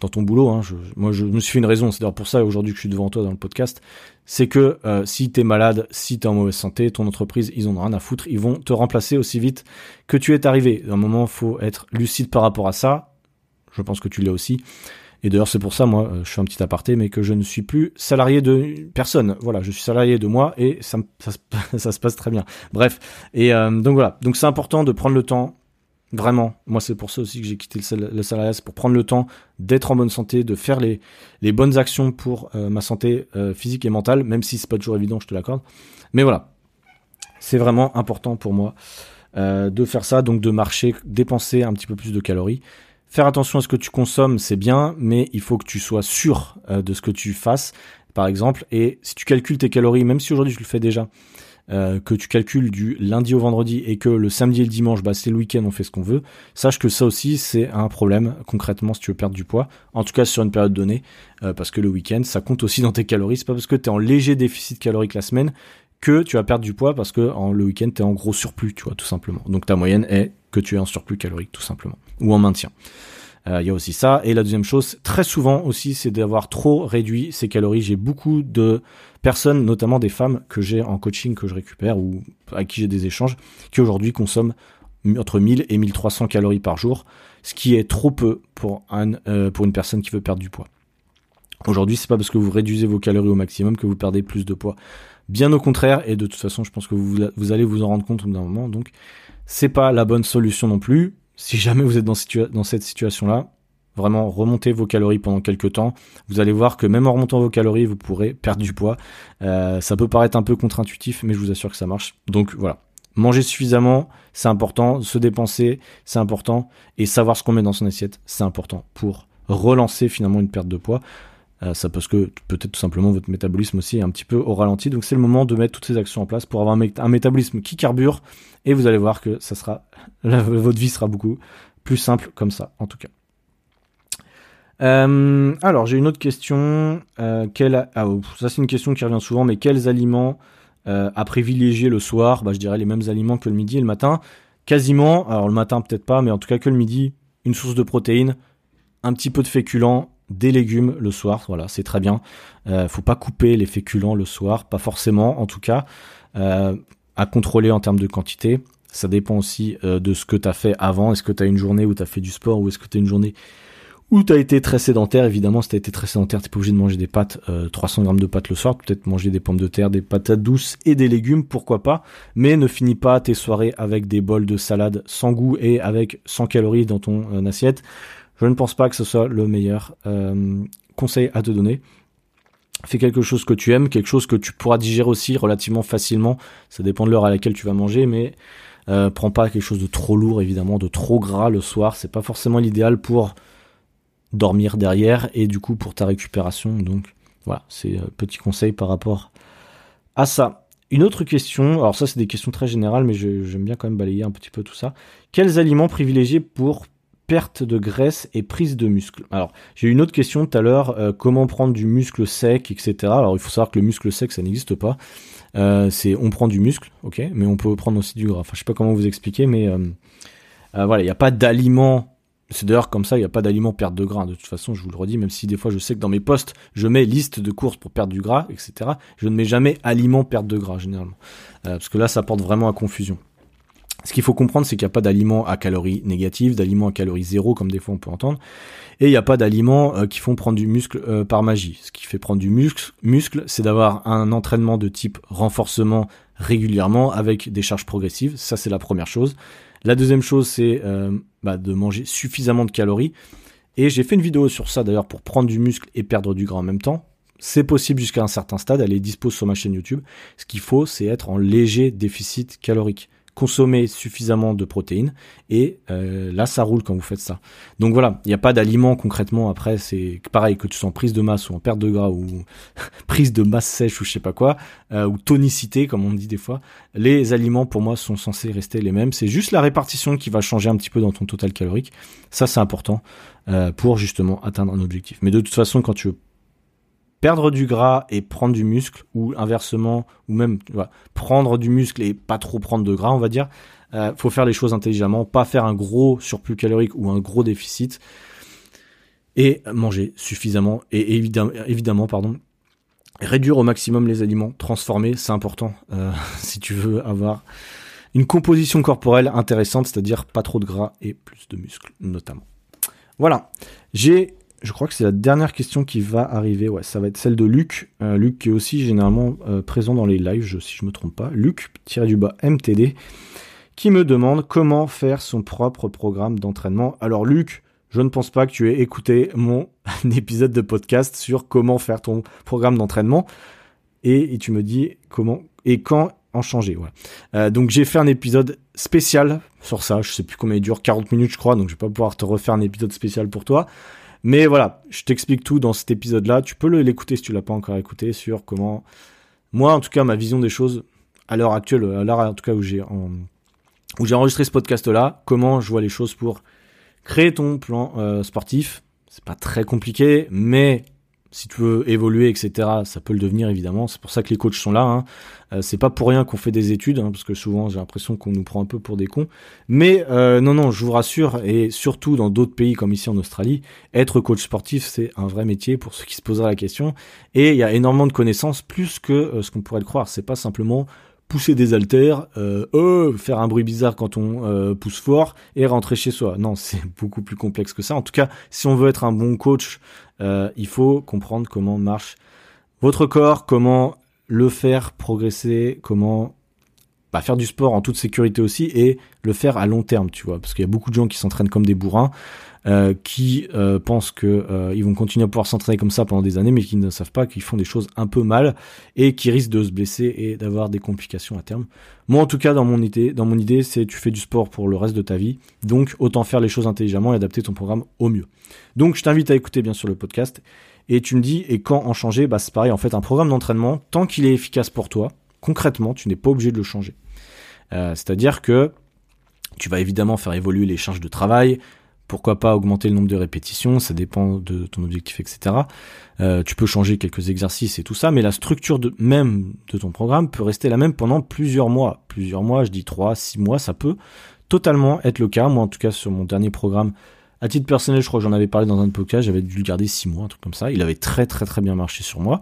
[SPEAKER 1] dans ton boulot, hein, moi je me suis fait une raison, c'est d'ailleurs pour ça aujourd'hui que je suis devant toi dans le podcast, c'est que euh, si t'es malade, si t'es en mauvaise santé, ton entreprise, ils en ont rien à foutre, ils vont te remplacer aussi vite que tu es arrivé. À un moment, faut être lucide par rapport à ça. Je pense que tu l'as aussi. Et d'ailleurs, c'est pour ça, moi, euh, je fais un petit aparté, mais que je ne suis plus salarié de personne. Voilà, je suis salarié de moi et ça, <laughs> ça, se passe très bien. Bref, et euh, donc voilà. Donc c'est important de prendre le temps. Vraiment, moi c'est pour ça aussi que j'ai quitté le, salariat, c'est pour prendre le temps d'être en bonne santé, de faire les, les bonnes actions pour euh, ma santé physique et mentale, même si c'est pas toujours évident, je te l'accorde. Mais voilà, c'est vraiment important pour moi de faire ça, donc de marcher, dépenser un petit peu plus de calories. Faire attention à ce que tu consommes, c'est bien, mais il faut que tu sois sûr euh, de ce que tu fasses, par exemple. Et si tu calcules tes calories, même si aujourd'hui tu le fais déjà, euh, que tu calcules du lundi au vendredi et que le samedi et le dimanche, bah, c'est le week-end, on fait ce qu'on veut, sache que ça aussi, c'est un problème concrètement si tu veux perdre du poids, en tout cas sur une période donnée, euh, parce que le week-end, ça compte aussi dans tes calories. C'est pas parce que tu es en léger déficit calorique la semaine que tu vas perdre du poids parce que en, le week-end, tu en gros surplus, tu vois, tout simplement. Donc ta moyenne est que tu es en surplus calorique, tout simplement, ou en maintien. Euh, il y a aussi ça. Et la deuxième chose, très souvent aussi, c'est d'avoir trop réduit ses calories. J'ai beaucoup de personnes, notamment des femmes que j'ai en coaching, que je récupère ou à qui j'ai des échanges, qui aujourd'hui consomment entre 1000 et 1300 calories par jour, ce qui est trop peu euh, pour une personne qui veut perdre du poids. Aujourd'hui, c'est pas parce que vous réduisez vos calories au maximum que vous perdez plus de poids. Bien au contraire, et de toute façon, je pense que vous, vous allez vous en rendre compte au bout d'un moment. Donc, c'est pas la bonne solution non plus si jamais vous êtes dans, cette situation-là, vraiment remontez vos calories pendant quelques temps. Vous allez voir que même en remontant vos calories, vous pourrez perdre du poids. Euh, ça peut paraître un peu contre-intuitif, mais je vous assure que ça marche. Donc voilà. Manger suffisamment, c'est important. Se dépenser, c'est important. Et savoir ce qu'on met dans son assiette, c'est important pour relancer finalement une perte de poids. Euh, ça parce que peut-être tout simplement votre métabolisme aussi est un petit peu au ralenti. Donc c'est le moment de mettre toutes ces actions en place pour avoir un, métabolisme qui carbure et vous allez voir que ça sera votre vie sera beaucoup plus simple comme ça en tout cas. Euh, alors j'ai une autre question. Euh, ah, oh, ça c'est une question qui revient souvent, mais quels aliments à privilégier le soir? Bah, Je dirais les mêmes aliments que le midi et le matin. Quasiment, alors le matin peut-être pas, mais en tout cas que le midi, une source de protéines, un petit peu de féculents des légumes le soir, voilà, c'est très bien. Euh, faut pas couper les féculents le soir, pas forcément en tout cas. Euh, à contrôler en termes de quantité. Ça dépend aussi euh, de ce que tu as fait avant. Est-ce que tu as une journée où tu as fait du sport ou est-ce que tu as une journée où tu as été très sédentaire? Évidemment, si tu as été très sédentaire, tu pas obligé de manger des pâtes, 300 grammes de pâtes le soir, peut-être manger des pommes de terre, des patates douces et des légumes, pourquoi pas. Mais ne finis pas tes soirées avec des bols de salade sans goût et avec 100 calories dans ton assiette. Je ne pense pas que ce soit le meilleur euh, conseil à te donner. Fais quelque chose que tu aimes, quelque chose que tu pourras digérer aussi relativement facilement. Ça dépend de l'heure à laquelle tu vas manger, mais euh, prends pas quelque chose de trop lourd, évidemment, de trop gras le soir. C'est pas forcément l'idéal pour dormir derrière et du coup pour ta récupération. Donc voilà, c'est un petit conseil par rapport à ça. Une autre question, alors ça c'est des questions très générales, mais j'aime bien quand même balayer un petit peu tout ça. Quels aliments privilégier pour perte de graisse et prise de muscle. Alors, j'ai eu une autre question tout à l'heure, euh, comment prendre du muscle sec, etc. Alors, il faut savoir que le muscle sec, ça n'existe pas. Euh, c'est on prend du muscle, ok, mais on peut prendre aussi du gras. Enfin, je sais pas comment vous expliquer, mais euh, voilà, il n'y a pas d'aliment. C'est d'ailleurs comme ça, il n'y a pas d'aliment perte de gras. De toute façon, je vous le redis, même si des fois je sais que dans mes posts, je mets liste de courses pour perdre du gras, etc. Je ne mets jamais aliment perte de gras généralement, parce que là, ça porte vraiment à confusion. Ce qu'il faut comprendre, c'est qu'il n'y a pas d'aliments à calories négatives, d'aliments à calories zéro, comme des fois on peut entendre, et il n'y a pas d'aliments euh, qui font prendre du muscle euh, par magie. Ce qui fait prendre du muscle, c'est d'avoir un entraînement de type renforcement régulièrement avec des charges progressives. Ça, c'est la première chose. La deuxième chose, c'est euh, bah, de manger suffisamment de calories. Et j'ai fait une vidéo sur ça d'ailleurs pour prendre du muscle et perdre du gras en même temps. C'est possible jusqu'à un certain stade, elle est dispo sur ma chaîne YouTube. Ce qu'il faut, c'est être en léger déficit calorique consommer suffisamment de protéines et euh, là ça roule quand vous faites ça. Donc voilà, il n'y a pas d'aliment concrètement après, c'est pareil que tu sois en prise de masse ou en perte de gras ou <laughs> prise de masse sèche ou je sais pas quoi, euh, ou tonicité comme on dit des fois, les aliments pour moi sont censés rester les mêmes, c'est juste la répartition qui va changer un petit peu dans ton total calorique, ça c'est important euh, pour justement atteindre un objectif. Mais de toute façon quand tu veux perdre du gras et prendre du muscle, ou inversement, ou même prendre du muscle et pas trop prendre de gras, on va dire. Euh, faut faire les choses intelligemment, pas faire un gros surplus calorique ou un gros déficit, et manger suffisamment et évidemment, pardon, réduire au maximum les aliments transformés, c'est important euh, <laughs> si tu veux avoir une composition corporelle intéressante, c'est-à-dire pas trop de gras et plus de muscles notamment. Voilà, j'ai je crois que c'est la dernière question qui va arriver. Ouais, ça va être celle de Luc. Euh, Luc qui est aussi généralement euh, présent dans les lives, si je me trompe pas. Luc, tiré du bas MTD, qui me demande comment faire son propre programme d'entraînement. Alors Luc, je ne pense pas que tu aies écouté mon <laughs> épisode de podcast sur comment faire ton programme d'entraînement. Et, tu me dis comment et quand en changer. Euh, donc j'ai fait un épisode spécial sur ça. Je sais plus combien il dure, 40 minutes je crois, donc je vais pas pouvoir te refaire un épisode spécial pour toi. Mais voilà, je t'explique tout dans cet épisode-là. Tu peux l'écouter si tu l'as pas encore écouté sur comment, moi en tout cas, ma vision des choses à l'heure actuelle, à l'heure en tout cas où j'ai enregistré ce podcast-là, comment je vois les choses pour créer ton plan euh, sportif. C'est pas très compliqué, mais si tu veux évoluer, etc., ça peut le devenir évidemment. C'est pour ça que les coachs sont là. Hein. Euh, c'est pas pour rien qu'on fait des études, hein, parce que souvent j'ai l'impression qu'on nous prend un peu pour des cons. Mais euh, non, non, je vous rassure, et surtout dans d'autres pays comme ici en Australie, être coach sportif, c'est un vrai métier pour ceux qui se poseraient la question. Et il y a énormément de connaissances, plus que euh, ce qu'on pourrait le croire. C'est pas simplement pousser des haltères, euh, faire un bruit bizarre quand on pousse fort et rentrer chez soi. Non, <laughs> c'est beaucoup plus complexe que ça. En tout cas, si on veut être un bon coach euh, il faut comprendre comment marche votre corps, comment le faire progresser, comment bah, faire du sport en toute sécurité aussi et le faire à long terme, tu vois, parce qu'il y a beaucoup de gens qui s'entraînent comme des bourrins, euh, qui euh, pensent que ils vont continuer à pouvoir s'entraîner comme ça pendant des années, mais qui ne savent pas qu'ils font des choses un peu mal et qui risquent de se blesser et d'avoir des complications à terme. Moi, en tout cas, dans mon idée, dans mon c'est tu fais du sport pour le reste de ta vie, donc autant faire les choses intelligemment et adapter ton programme au mieux. Donc je t'invite à écouter bien sûr le podcast. Et tu me dis, et quand en changer Bah c'est pareil, en fait, un programme d'entraînement, tant qu'il est efficace pour toi, concrètement, tu n'es pas obligé de le changer. Euh, c'est-à-dire que tu vas évidemment faire évoluer les charges de travail, pourquoi pas augmenter le nombre de répétitions, ça dépend de ton objectif, etc. Euh, tu peux changer quelques exercices et tout ça, mais la structure même de ton programme peut rester la même pendant plusieurs mois. Plusieurs mois, je dis trois, six mois, ça peut totalement être le cas. Moi, en tout cas, sur mon dernier programme, à titre personnel, je crois que j'en avais parlé dans un podcast, j'avais dû le garder 6 mois, un truc comme ça. Il avait très très très bien marché sur moi.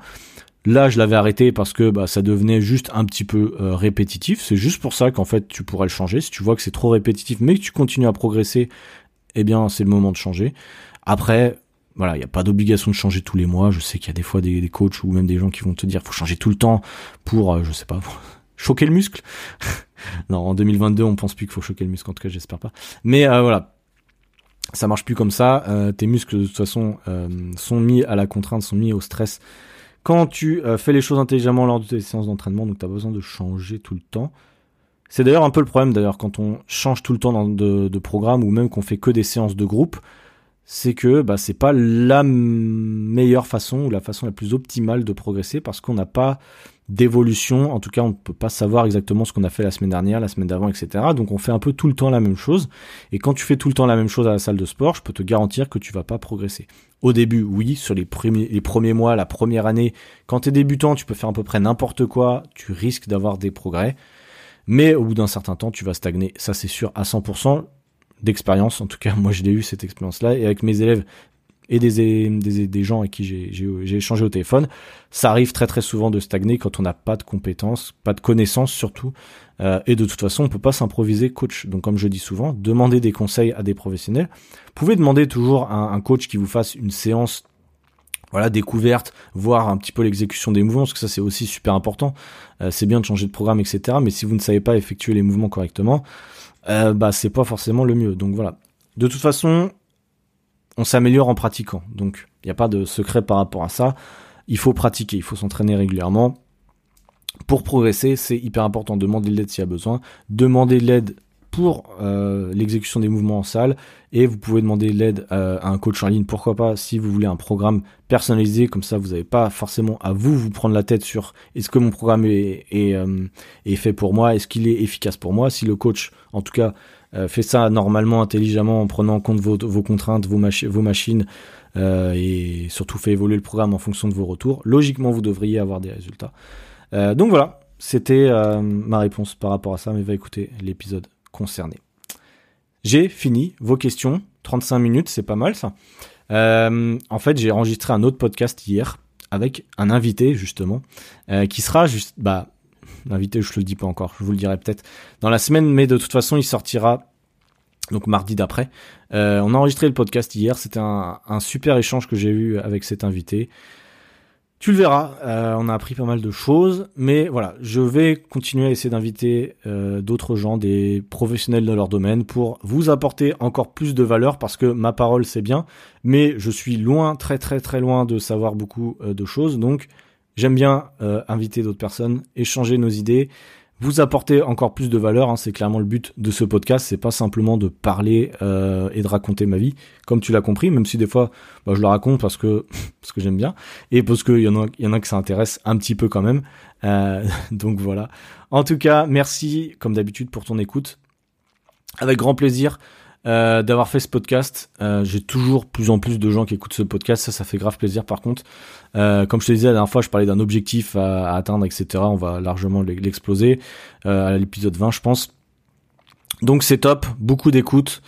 [SPEAKER 1] Là, je l'avais arrêté parce que bah, ça devenait juste un petit peu euh, répétitif. C'est juste pour ça qu'en fait, tu pourrais le changer. Si tu vois que c'est trop répétitif, mais que tu continues à progresser, eh bien, c'est le moment de changer. Après, voilà, il n'y a pas d'obligation de changer tous les mois. Je sais qu'il y a des fois des, coachs ou même des gens qui vont te dire faut changer tout le temps pour, euh, je sais pas, <laughs> choquer le muscle. <laughs> non, en 2022, on pense plus qu'il faut choquer le muscle. En tout cas, j'espère pas. Mais euh, voilà, ça marche plus comme ça. Euh, tes muscles de toute façon euh, sont mis à la contrainte, sont mis au stress quand tu fais les choses intelligemment lors de tes séances d'entraînement. Donc tu as besoin de changer tout le temps. C'est d'ailleurs un peu le problème d'ailleurs quand on change tout le temps de programme ou même qu'on fait que des séances de groupe, c'est que bah, c'est pas la meilleure façon ou la façon la plus optimale de progresser parce qu'on n'a pas d'évolution. En tout cas, on ne peut pas savoir exactement ce qu'on a fait la semaine dernière, la semaine d'avant, etc. Donc on fait un peu tout le temps la même chose. Et quand tu fais tout le temps la même chose à la salle de sport, je peux te garantir que tu vas pas progresser. Au début, oui, sur les premiers, les premiers mois, la première année, quand tu es débutant, tu peux faire à peu près n'importe quoi, tu risques d'avoir des progrès. Mais au bout d'un certain temps, tu vas stagner. Ça, c'est sûr à 100% d'expérience. En tout cas, moi, j'ai eu cette expérience-là. Et avec mes élèves, et des, gens avec qui j'ai échangé au téléphone, ça arrive très très souvent de stagner quand on n'a pas de compétences, pas de connaissances surtout, euh, et de toute façon on peut pas s'improviser coach. Donc comme je dis souvent, demandez des conseils à des professionnels. Vous pouvez demander toujours à un coach qui vous fasse une séance voilà découverte, voir un petit peu l'exécution des mouvements, parce que ça c'est aussi super important. Euh, c'est bien de changer de programme, etc. Mais si vous ne savez pas effectuer les mouvements correctement, euh, bah c'est pas forcément le mieux. Donc voilà. De toute façon, on s'améliore en pratiquant. Donc il n'y a pas de secret par rapport à ça. Il faut pratiquer, il faut s'entraîner régulièrement. Pour progresser, c'est hyper important. Demander de l'aide s'il y a besoin. Demander de l'aide pour euh, l'exécution des mouvements en salle. Et vous pouvez demander l'aide euh, à un coach en ligne. Pourquoi pas si vous voulez un programme personnalisé. Comme ça vous n'avez pas forcément à vous vous prendre la tête sur est-ce que mon programme est, est, euh, est fait pour moi? Est-ce qu'il est efficace pour moi? Si le coach en tout cas fait ça normalement intelligemment en prenant en compte vos, vos contraintes vos, vos machines et surtout fait évoluer le programme en fonction de vos retours logiquement vous devriez avoir des résultats. Donc voilà. C'était ma réponse par rapport à ça. Mais va écouter l'épisode concernés. J'ai fini vos questions. 35 minutes, c'est pas mal ça. Euh, en fait, j'ai enregistré un autre podcast hier avec un invité justement euh, qui sera juste bah l'invité je te le dis pas encore je vous le dirai peut-être dans la semaine mais de toute façon il sortira donc mardi d'après euh, on a enregistré le podcast hier c'était un, super échange que j'ai eu avec cet invité tu le verras, euh, on a appris pas mal de choses, mais voilà, je vais continuer à essayer d'inviter euh, d'autres gens, des professionnels dans leur domaine, pour vous apporter encore plus de valeur, parce que ma parole c'est bien, mais je suis loin, très très très loin de savoir beaucoup euh, de choses, donc j'aime bien inviter d'autres personnes, échanger nos idées, vous apporter encore plus de valeur. Hein, c'est clairement le but de ce podcast. C'est pas simplement de parler euh, et de raconter ma vie, comme tu l'as compris. Même si des fois, bah, je le raconte parce que <laughs> parce que j'aime bien et parce qu'il y en a il y en a que ça intéresse un petit peu quand même. Euh, <laughs> donc voilà. En tout cas, merci comme d'habitude pour ton écoute. Avec grand plaisir. Euh, d'avoir fait ce podcast. Euh, j'ai toujours plus en plus de gens qui écoutent ce podcast, ça, ça fait grave plaisir. Par contre, euh, comme je te disais la dernière fois, je parlais d'un objectif à, atteindre, etc. On va largement l'exploser à l'épisode 20, je pense. Donc c'est top, beaucoup d'écoute.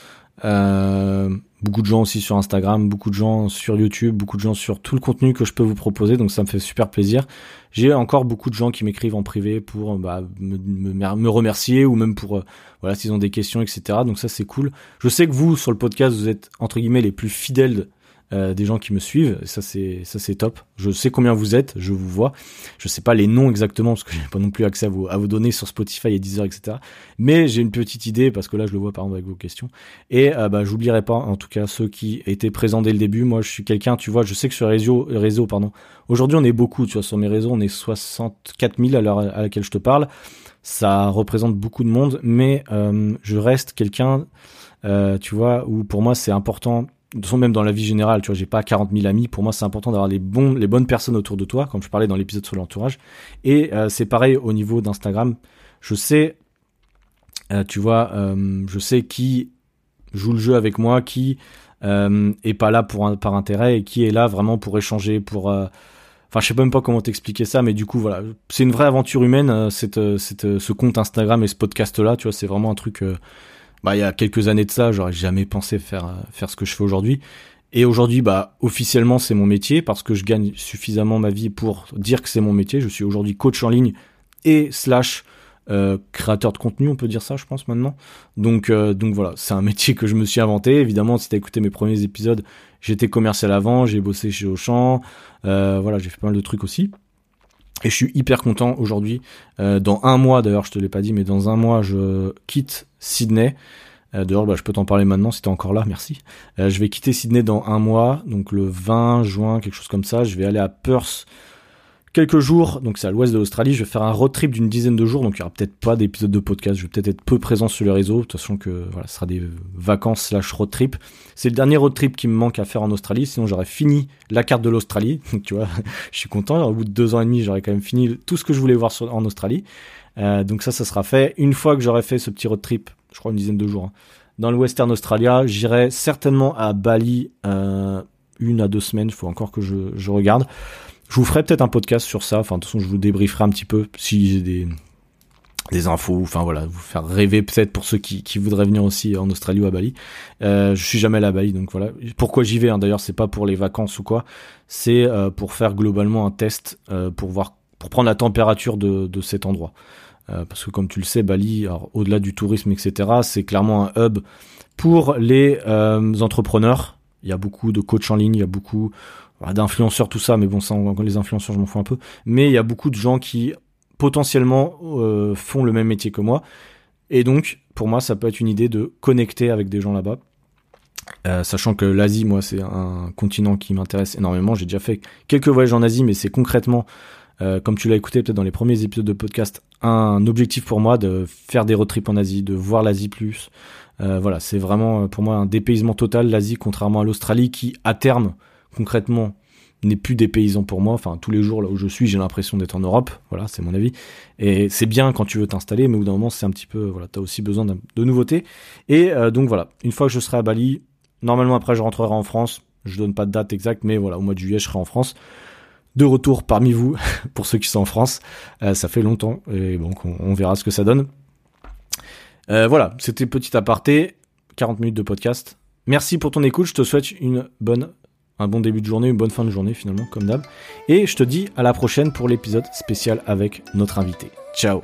[SPEAKER 1] Beaucoup de gens aussi sur Instagram, beaucoup de gens sur YouTube, beaucoup de gens sur tout le contenu que je peux vous proposer, donc ça me fait super plaisir. J'ai encore beaucoup de gens qui m'écrivent en privé pour bah, me, me, remercier ou même pour voilà s'ils ont des questions, etc. Donc ça c'est cool. Je sais que vous sur le podcast vous êtes entre guillemets les plus fidèles euh, des gens qui me suivent. Ça c'est ça c'est top. Je sais combien vous êtes, je vous vois. Je sais pas les noms exactement parce que <laughs> j'ai pas non plus accès à vos à données sur Spotify et Deezer, etc. Mais j'ai une petite idée parce que là je le vois par exemple avec vos questions. Et euh, bah j'oublierai pas en tout cas ceux qui étaient présents dès le début. Moi je suis quelqu'un, tu vois, je sais que sur les réseaux, réseau, pardon. Aujourd'hui on est beaucoup, tu vois, sur mes réseaux on est 64 000 à l'heure à laquelle je te parle. Ça représente beaucoup de monde, mais euh, je reste quelqu'un, euh, tu vois, où pour moi c'est important de même dans la vie générale, tu vois, j'ai pas 40 000 amis. Pour moi, c'est important d'avoir les bons, les bonnes personnes autour de toi, comme je parlais dans l'épisode sur l'entourage. Et euh, c'est pareil au niveau d'Instagram. Je sais, euh, tu vois, euh, je sais qui joue le jeu avec moi, qui est pas là pour par intérêt et qui est là vraiment pour échanger, pour Enfin, je sais même pas comment t'expliquer ça, mais du coup, voilà, c'est une vraie aventure humaine, cette, cette, ce compte Instagram et ce podcast-là, tu vois, c'est vraiment un truc bah, il y a quelques années de ça, j'aurais jamais pensé faire, euh, faire ce que je fais aujourd'hui. Et aujourd'hui, bah, officiellement, c'est mon métier parce que je gagne suffisamment ma vie pour dire que c'est mon métier. Je suis aujourd'hui coach en ligne et slash euh, créateur de contenu, on peut dire ça, je pense maintenant. Donc, euh, donc voilà, c'est un <laughs> métier que je me suis inventé. Évidemment, si t'as écouté mes premiers épisodes, j'étais commercial avant, j'ai bossé chez Auchan, euh, voilà, j'ai fait pas mal de trucs aussi. Et je suis hyper content aujourd'hui. Euh, dans un mois, d'ailleurs, je te l'ai pas dit, mais dans un mois, je quitte Sydney. Euh, D'ailleurs, bah, je peux t'en parler maintenant si t'es encore là, merci. Euh, je vais quitter Sydney dans un mois, donc le 20 juin, quelque chose comme ça. Je vais aller à Perth quelques jours, donc c'est à l'ouest de l'Australie, je vais faire un road trip d'une dizaine de jours, donc il y aura peut-être pas d'épisode de podcast, je vais peut-être être peu présent sur les réseaux, de toute façon que voilà, ce sera des vacances slash road trip. C'est le dernier road trip qui me manque à faire en Australie, sinon j'aurais fini la carte de l'Australie, <laughs> donc tu vois, je suis content, au bout de deux ans et demi, j'aurais quand même fini tout ce que je voulais voir en Australie. Euh, donc ça, ça sera fait. Une fois que j'aurai fait ce petit road trip, je crois une dizaine de jours, hein, dans le Western Australia, j'irai certainement à Bali euh, une à deux semaines, il faut encore que je, je regarde. Je vous ferai peut-être un podcast sur ça. Enfin, de toute façon, je vous débrieferai un petit peu si j'ai des des infos, enfin voilà, vous faire rêver peut-être pour ceux qui, qui voudraient venir aussi en Australie ou à Bali. Euh, je suis jamais allé à Bali, donc voilà. Pourquoi j'y vais hein, D'ailleurs, c'est pas pour les vacances ou quoi, c'est euh, pour faire globalement un test euh, pour voir, pour prendre la température de, de cet endroit. Euh, parce que comme tu le sais, Bali, au-delà du tourisme, etc., c'est clairement un hub pour les euh, entrepreneurs. Il y a beaucoup de coachs en ligne, il y a beaucoup d'influenceurs, tout ça, mais bon, ça, les influenceurs, je m'en fous un peu. Mais il y a beaucoup de gens qui potentiellement euh, font le même métier que moi. Et donc, pour moi, ça peut être une idée de connecter avec des gens là-bas. Euh, sachant que l'Asie, moi, c'est un continent qui m'intéresse énormément. J'ai déjà fait quelques voyages en Asie, mais c'est concrètement, euh, comme tu l'as écouté peut-être dans les premiers épisodes de podcast, un objectif pour moi de faire des road trips en Asie, de voir l'Asie plus. Euh, voilà, c'est vraiment pour moi un dépaysement total, l'Asie, contrairement à l'Australie, qui à terme, concrètement, n'est plus des paysans pour moi. Enfin, tous les jours là où je suis, j'ai l'impression d'être en Europe. Voilà, c'est mon avis. Et c'est bien quand tu veux t'installer, mais au bout d'un moment, c'est un petit peu, voilà, t'as aussi besoin de nouveautés. Et euh, donc voilà, une fois que je serai à Bali, normalement après je rentrerai en France. Je donne pas de date exacte, mais voilà, au mois de juillet, je serai en France. De retour parmi vous, <laughs> pour ceux qui sont en France. Euh, ça fait longtemps, et donc on, on verra ce que ça donne. Euh, voilà, c'était petit aparté, 40 minutes de podcast. Merci pour ton écoute, je te souhaite une bonne un bon début de journée, une bonne fin de journée finalement, comme d'hab. Et je te dis à la prochaine pour l'épisode spécial avec notre invité. Ciao